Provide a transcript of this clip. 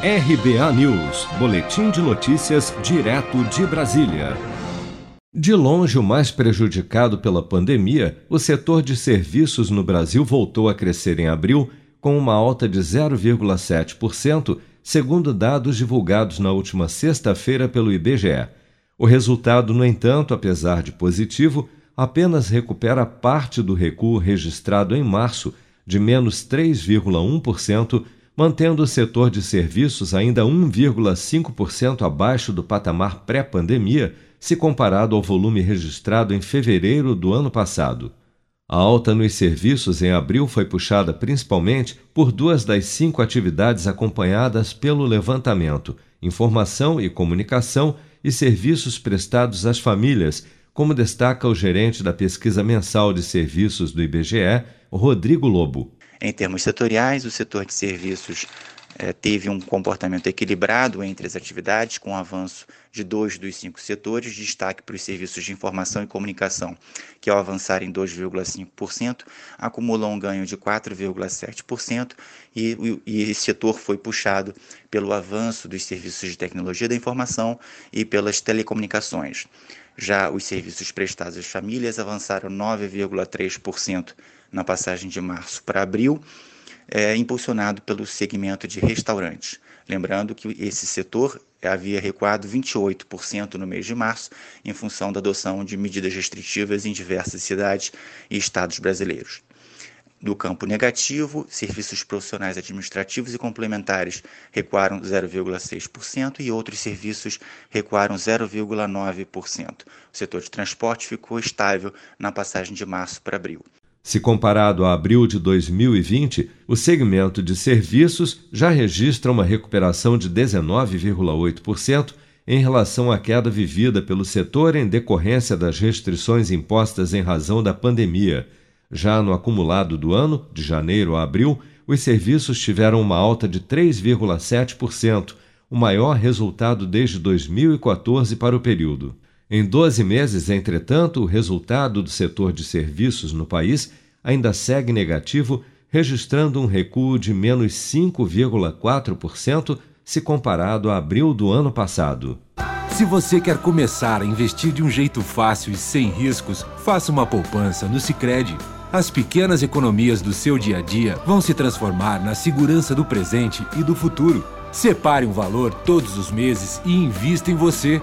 RBA News, Boletim de Notícias, direto de Brasília. De longe o mais prejudicado pela pandemia, o setor de serviços no Brasil voltou a crescer em abril, com uma alta de 0,7%, segundo dados divulgados na última sexta-feira pelo IBGE. O resultado, no entanto, apesar de positivo, apenas recupera parte do recuo registrado em março, de menos 3,1% mantendo o setor de serviços ainda 1,5% abaixo do patamar pré-pandemia, se comparado ao volume registrado em fevereiro do ano passado. A alta nos serviços em abril foi puxada principalmente por duas das cinco atividades acompanhadas pelo levantamento: informação e comunicação e serviços prestados às famílias, como destaca o gerente da pesquisa mensal de serviços do IBGE, Rodrigo Lobo. Em termos setoriais, o setor de serviços eh, teve um comportamento equilibrado entre as atividades, com avanço de dois dos cinco setores, destaque para os serviços de informação e comunicação, que ao avançar em 2,5%, acumulou um ganho de 4,7%, e, e esse setor foi puxado pelo avanço dos serviços de tecnologia da informação e pelas telecomunicações. Já os serviços prestados às famílias avançaram 9,3% na passagem de março para abril, é, impulsionado pelo segmento de restaurantes. Lembrando que esse setor havia recuado 28% no mês de março, em função da adoção de medidas restritivas em diversas cidades e estados brasileiros. Do campo negativo, serviços profissionais administrativos e complementares recuaram 0,6% e outros serviços recuaram 0,9%. O setor de transporte ficou estável na passagem de março para abril. Se comparado a abril de 2020, o segmento de serviços já registra uma recuperação de 19,8% em relação à queda vivida pelo setor em decorrência das restrições impostas em razão da pandemia já no acumulado do ano, de janeiro a abril, os serviços tiveram uma alta de 3,7%, o maior resultado desde 2014 para o período. Em 12 meses, entretanto, o resultado do setor de serviços no país ainda segue negativo, registrando um recuo de menos 5,4% se comparado a abril do ano passado. Se você quer começar a investir de um jeito fácil e sem riscos, faça uma poupança no Sicredi. As pequenas economias do seu dia a dia vão se transformar na segurança do presente e do futuro. Separe um valor todos os meses e invista em você.